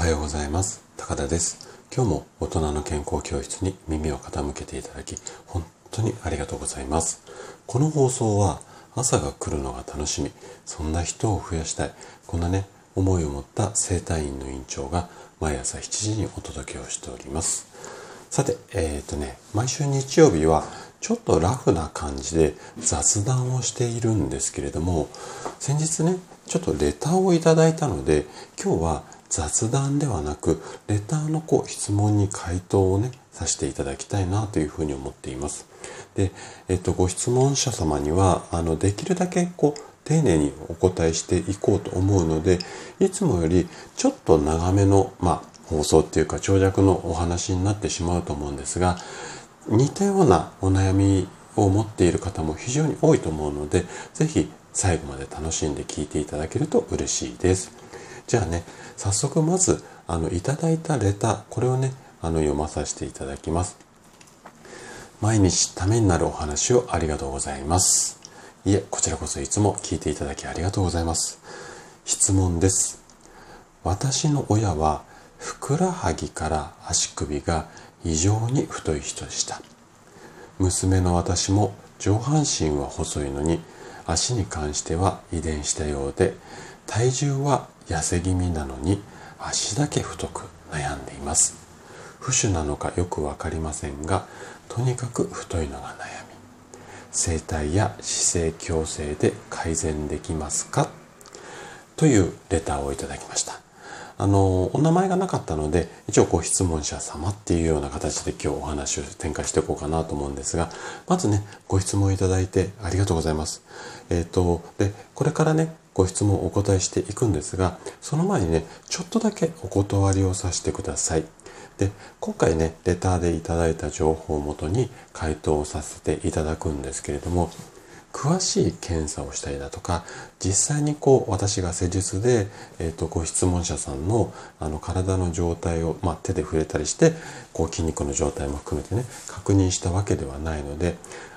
はようございます。高田です。今日も大人の健康教室に耳を傾けていただき本当にありがとうございます。この放送は朝が来るのが楽しみそんな人を増やしたいこんなね思いを持った生体院の院長が毎朝7時にお届けをしております。さてえっ、ー、とね毎週日曜日はちょっとラフな感じで雑談をしているんですけれども先日ねちょっとレターをいただいたので今日は雑談ではなくレターのこう質問に回答をねさせていただきたいなというふうに思っています。で、えっと、ご質問者様にはあのできるだけこう丁寧にお答えしていこうと思うのでいつもよりちょっと長めの、まあ、放送っていうか長尺のお話になってしまうと思うんですが似たようなお悩みを持っている方も非常に多いと思うので是非最後まで楽しんで聞いていただけると嬉しいです。じゃあね、早速まず、あの、いただいたレター、これをね、あの、読まさせていただきます。毎日ためになるお話をありがとうございます。いえ、こちらこそいつも聞いていただきありがとうございます。質問です。私の親は、ふくらはぎから足首が異常に太い人でした。娘の私も上半身は細いのに足に関しては遺伝したようで体重は痩せ気味なのに足だけ太く悩んでいます。不種なのかよく分かりませんがとにかく太いのが悩み。整体や姿勢矯正で改善できますか？というレターをいただきました。あのお名前がなかったので一応ご質問者様っていうような形で今日お話を展開していこうかなと思うんですがまずねご質問いただいてありがとうございます。えっ、ー、とでこれからねご質問をお答えしていくんですがその前にねちょっとだけお断りをさせてください。で今回ねレターでいただいた情報をもとに回答をさせていただくんですけれども詳しい検査をしたりだとか実際にこう私が施術で、えーと、ご質問者さんのあの体の状態を、まあ、手で触れたりしてこう筋肉の状態も含めてね確認したわけではないので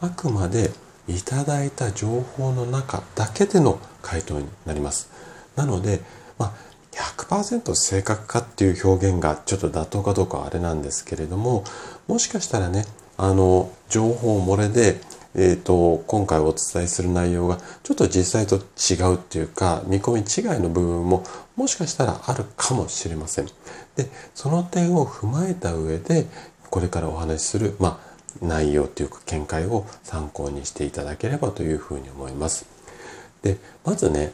あくまでいただいた情報の中だけでの回答になります。なので、まあ、100%正確かっていう表現がちょっと妥当かどうかはあれなんですけれどももしかしたらねあの情報漏れでえーと、今回お伝えする内容がちょっと実際と違うっていうか見込み違いの部分ももしかしたらあるかもしれません。でその点を踏まえた上でこれからお話しする、まあ、内容というか見解を参考にしていただければというふうに思います。でまずね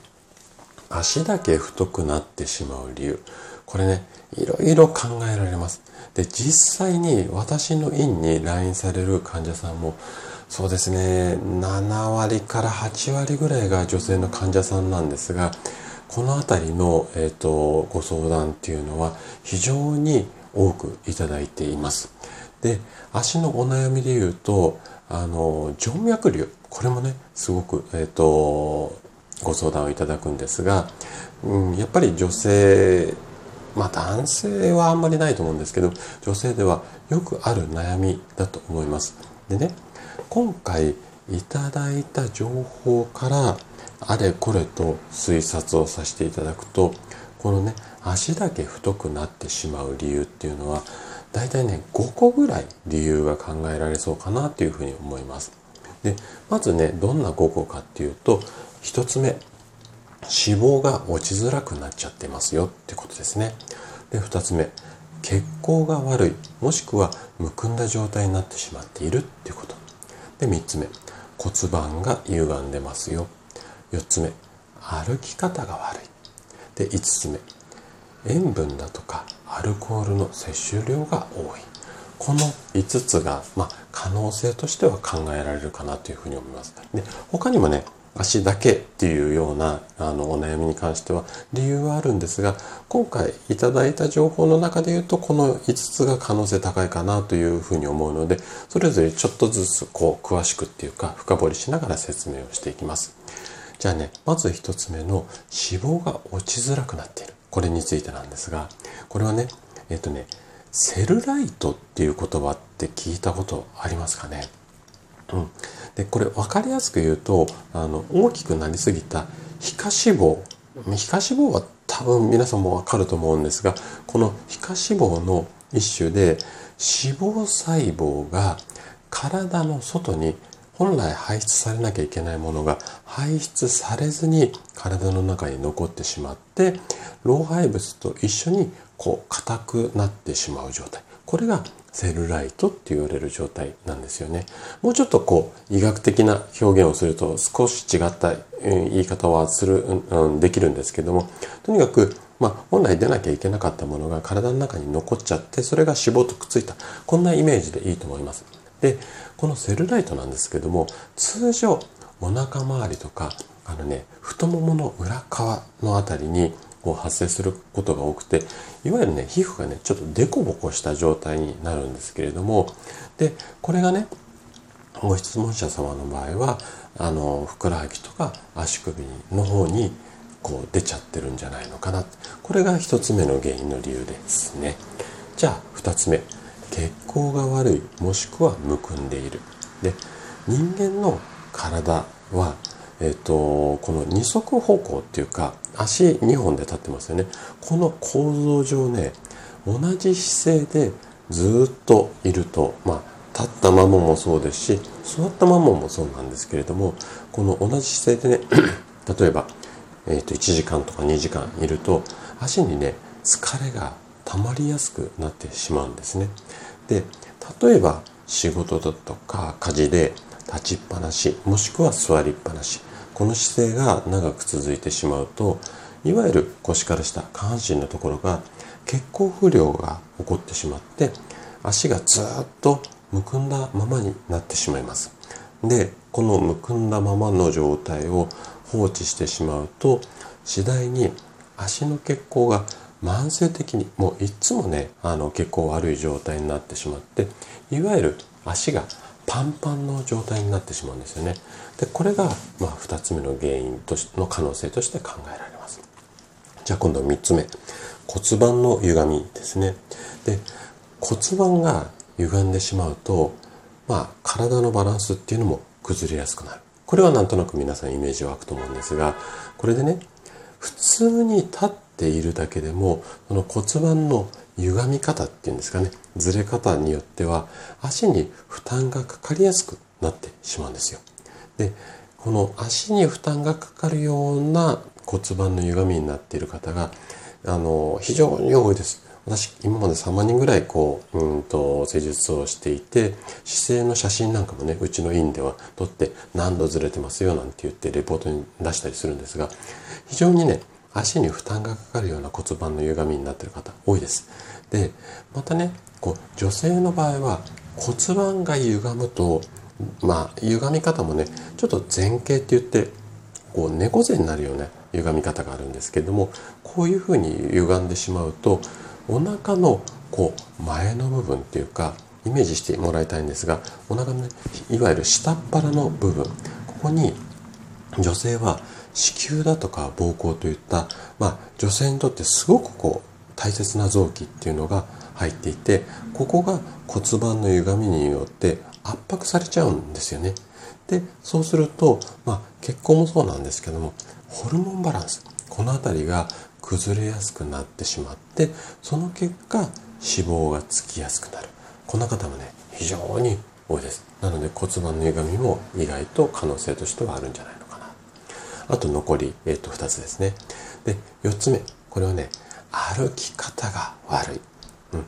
足だけ太くなってしまう理由これねいろいろ考えられます。で実際に私の院に来院される患者さんもそうですね7割から8割ぐらいが女性の患者さんなんですがこの辺りの、えーと、ご相談っていうのは非常に多くいただいています。で足のお悩みで言うとあの静脈瘤これもねすごく、えーと、ご相談をいただくんですが、うん、やっぱり女性まあ男性はあんまりないと思うんですけど女性ではよくある悩みだと思います。でね今回いただいた情報からあれこれと推察をさせていただくとこのね足だけ太くなってしまう理由っていうのは大体ね5個ぐらい理由が考えられそうかなというふうに思います。でまずねどんな5個かっていうと1つ目脂肪が落ちづらくなっちゃってますよってことですね。で2つ目血行が悪いもしくはむくんだ状態になってしまっているってこと。で3つ目骨盤が歪んでますよ4つ目歩き方が悪いで5つ目塩分だとかアルコールの摂取量が多い。この5つが、まあ、可能性としては考えられるかなというふうに思います。で他にもね足だけっていうようなあのお悩みに関しては理由はあるんですが今回いただいた情報の中で言うとこの5つが可能性高いかなというふうに思うのでそれぞれちょっとずつこう詳しくっていうか深掘りしながら説明をしていきます。じゃあねまず1つ目の脂肪が落ちづらくなっている。これについてなんですがこれはねえっ、とねセルライトっていう言葉って聞いたことありますかね？うん、でこれ分かりやすく言うとあの大きくなりすぎた皮下脂肪。皮下脂肪は多分皆さんもわかると思うんですが、この皮下脂肪の一種で脂肪細胞が体の外に本来排出されなきゃいけないものが排出されずに体の中に残ってしまって老廃物と一緒にこう硬くなってしまう状態。これがセルライトって言われる状態なんですよね。もうちょっとこう医学的な表現をすると少し違った言い方はする、うん、できるんですけどもとにかくまあ、本来出なきゃいけなかったものが体の中に残っちゃってそれが脂肪とくっついた。こんなイメージでいいと思います。でこのセルライトなんですけども通常お腹周りとかあのね太ももの裏側のあたりにこう発生することが多くていわゆるね皮膚がねちょっとデコボコした状態になるんですけれどもでこれがねご質問者様の場合はあのふくらはぎとか足首の方にこう出ちゃってるんじゃないのかな。これが1つ目の原因の理由ですね。じゃあ2つ目。血行が悪いもしくはむくんでいる。で人間の体はえっ、とこの二足歩行っていうか足2本で立ってますよね。この構造上ね同じ姿勢でずっといるとまあ立ったままもそうですし座ったままもそうなんですけれどもこの同じ姿勢でね 例えばえー、と1時間とか2時間いると足にね疲れが溜まりやすくなってしまうんですね。で例えば仕事だとか家事で立ちっぱなしもしくは座りっぱなしこの姿勢が長く続いてしまうといわゆる腰から下下半身のところが血行不良が起こってしまって足がずっとむくんだままになってしまいます。でこのむくんだままの状態を放置してしまうと次第に足の血行が慢性的にもういつもねあの血行悪い状態になってしまっていわゆる足がパンパンの状態になってしまうんですよね。でこれが、まあ、2つ目の原因としの可能性として考えられます。じゃあ今度3つ目骨盤の歪みですね。で骨盤が歪んでしまうと、まあ、体のバランスっていうのも崩れやすくなる。これはなんとなく皆さんイメージ湧くと思うんですがこれでね普通に立ってているだけでもその骨盤の歪み方っていうんですかねずれ方によっては足に負担がかかりやすくなってしまうんですよ。でこの足に負担がかかるような骨盤の歪みになっている方があの非常に多いです。私今まで3万人ぐらいこううんと施術をしていて姿勢の写真なんかもねうちの院では撮って何度ずれてますよなんて言ってレポートに出したりするんですが非常にね足に負担がかかるような骨盤の歪みになってる方多いです。でまたねこう女性の場合は骨盤が歪むとまあ歪み方もねちょっと前傾って言ってこう猫背になるような歪み方があるんですけれどもこういうふうに歪んでしまうとお腹のこう前の部分っていうかイメージしてもらいたいんですがお腹のねいわゆる下っ腹の部分ここに女性は子宮だとか膀胱といった、まあ、女性にとってすごくこう大切な臓器っていうのが入っていてここが骨盤の歪みによって圧迫されちゃうんですよね。でそうすると、まあ、血行もそうなんですけどもホルモンバランスこの辺りが崩れやすくなってしまってその結果脂肪がつきやすくなる。こんな方もね非常に多いです。なので骨盤の歪みも意外と可能性としてはあるんじゃないあと残り、えー、と2つですね。で4つ目。これはね歩き方が悪い、うん、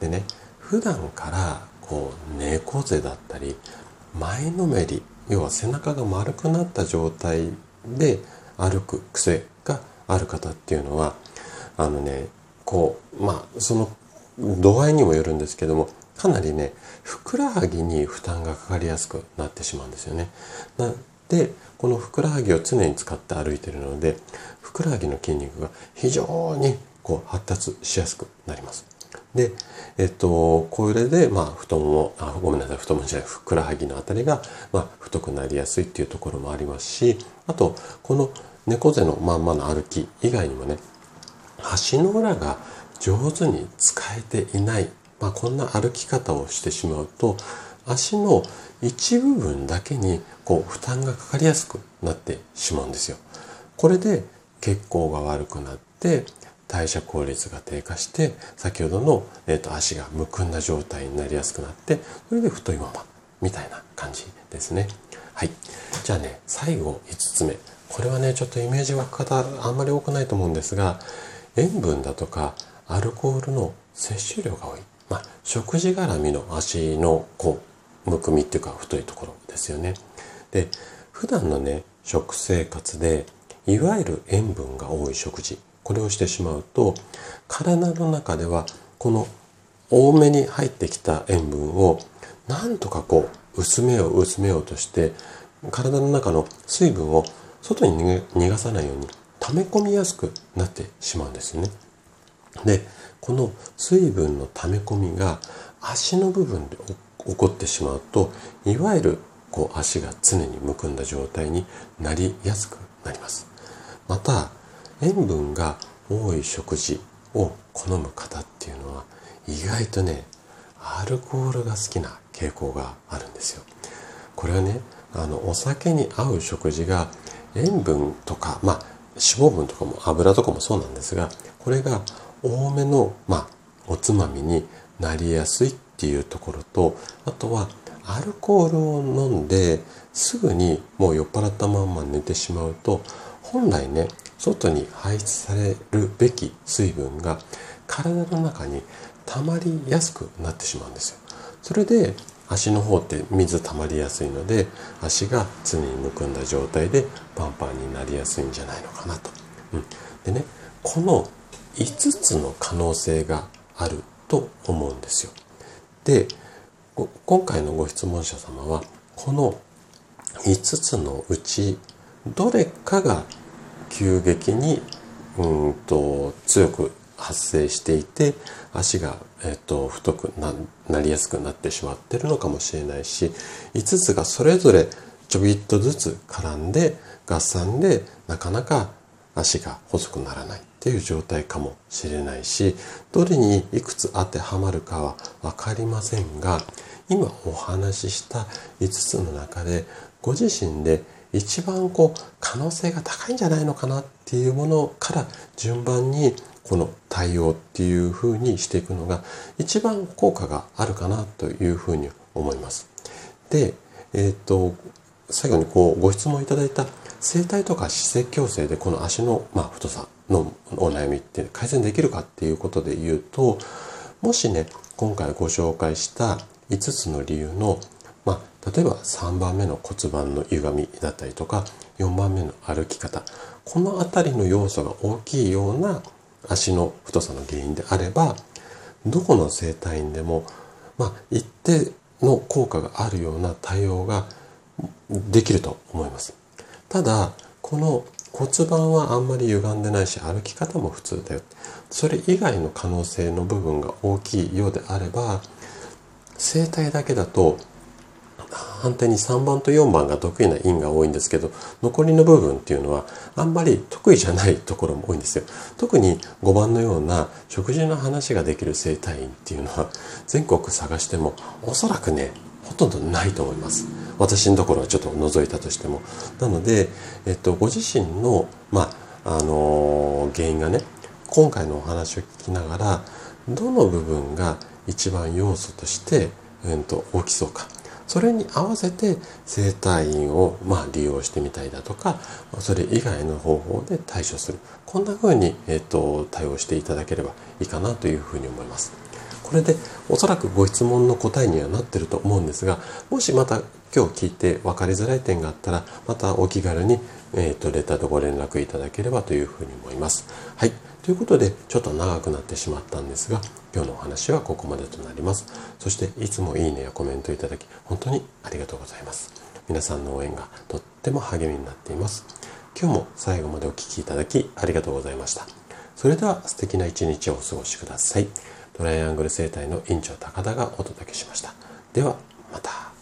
でね普段からこう猫背だったり前のめり要は背中が丸くなった状態で歩く癖がある方っていうのはあのねこうまあその度合いにもよるんですけどもかなりねふくらはぎに負担がかかりやすくなってしまうんですよね。でこのふくらはぎを常に使って歩いてるのでふくらはぎの筋肉が非常にこう発達しやすくなります。で、えっと、これで、まあ、太もも、あ、ごめんなさい、太ももじゃない、ふくらはぎのあたりが、まあ、太くなりやすいっていうところもありますし、あと、この猫背のまんまの歩き以外にもね足の裏が上手に使えていない、まあ、こんな歩き方をしてしまうと足の一部分だけにこう負担がかかりやすくなってしまうんですよ。これで血行が悪くなっで代謝効率が低下して先ほどの、えーと、足がむくんだ状態になりやすくなってそれで太いままみたいな感じですね。はい。じゃあね最後5つ目。これはねちょっとイメージ湧く方あんまり多くないと思うんですが塩分だとかアルコールの摂取量が多い、まあ、食事絡みの足のこうむくみっていうか太いところですよねで普段のね食生活でいわゆる塩分が多い食事これをしてしまうと体の中ではこの多めに入ってきた塩分をなんとかこう薄めよう薄めようとして体の中の水分を外に逃がさないように溜め込みやすくなってしまうんですね。でこの水分の溜め込みが足の部分で起起こってしまうといわゆるこう足が常にむくんだ状態になりやすくなります。また塩分が多い食事を好む方っていうのは意外とねアルコールが好きな傾向があるんですよ。これはねあのお酒に合う食事が塩分とかまあ脂肪分とかも油とかもそうなんですがこれが多めの、まあ、おつまみになりやすいっていうところとあとはアルコールを飲んですぐにもう酔っ払ったまんま寝てしまうと本来ね外に排出されるべき水分が体の中に溜まりやすくなってしまうんですよ。それで足の方って水溜まりやすいので足が常にむくんだ状態でパンパンになりやすいんじゃないのかなと。うん、でねこの5つの可能性があると思うんですよ。で今回のご質問者様はこの5つのうちどれかが急激にうんと強く発生していて足が、えーと、太くなりやすくなってしまってるのかもしれないし5つがそれぞれちょびっとずつ絡んで合算でなかなか足が細くならない。っていう状態かもしれないしどれにいくつ当てはまるかは分かりませんが今お話しした5つの中でご自身で一番こう可能性が高いんじゃないのかなっていうものから順番にこの対応っていうふうにしていくのが一番効果があるかなというふうに思います。で、えっ、と最後にこうご質問いただいた整体とか姿勢矯正でこの足の、まあ、太さのお悩みって改善できるかっていうことで言うともしね今回ご紹介した5つの理由のまあ、例えば3番目の骨盤の歪みだったりとか4番目の歩き方この辺りの要素が大きいような足の太さの原因であればどこの整体院でも、まあ、一定の効果があるような対応ができると思います。ただこの骨盤はあんまり歪んでないし歩き方も普通だよ。それ以外の可能性の部分が大きいようであれば整体だけだと反対に3番と4番が得意な因が多いんですけど残りの部分っていうのはあんまり得意じゃないところも多いんですよ。特に5番のような食事の話ができる整体院っていうのは全国探してもおそらくねほとんどないと思います。私のところはちょっと除いたとしても。なので、えっと、ご自身のまああのー、原因がね今回のお話を聞きながらどの部分が一番要素として、えー、と大きそうか。それに合わせて整体院をまあ利用してみたりだとかそれ以外の方法で対処する。こんな風に、えーと、対応していただければいいかなというふうに思います。これでおそらくご質問の答えにはなってると思うんですがもしまた今日聞いて分かりづらい点があったらまたお気軽に、えーと、レターでご連絡いただければというふうに思います。はい。ということでちょっと長くなってしまったんですが今日のお話はここまでとなります。そしていつもいいねやコメントいただき本当にありがとうございます。皆さんの応援がとっても励みになっています。今日も最後までお聴きいただきありがとうございました。それでは素敵な一日をお過ごしください。トライアングル生態の院長高田がお届けしました。ではまた。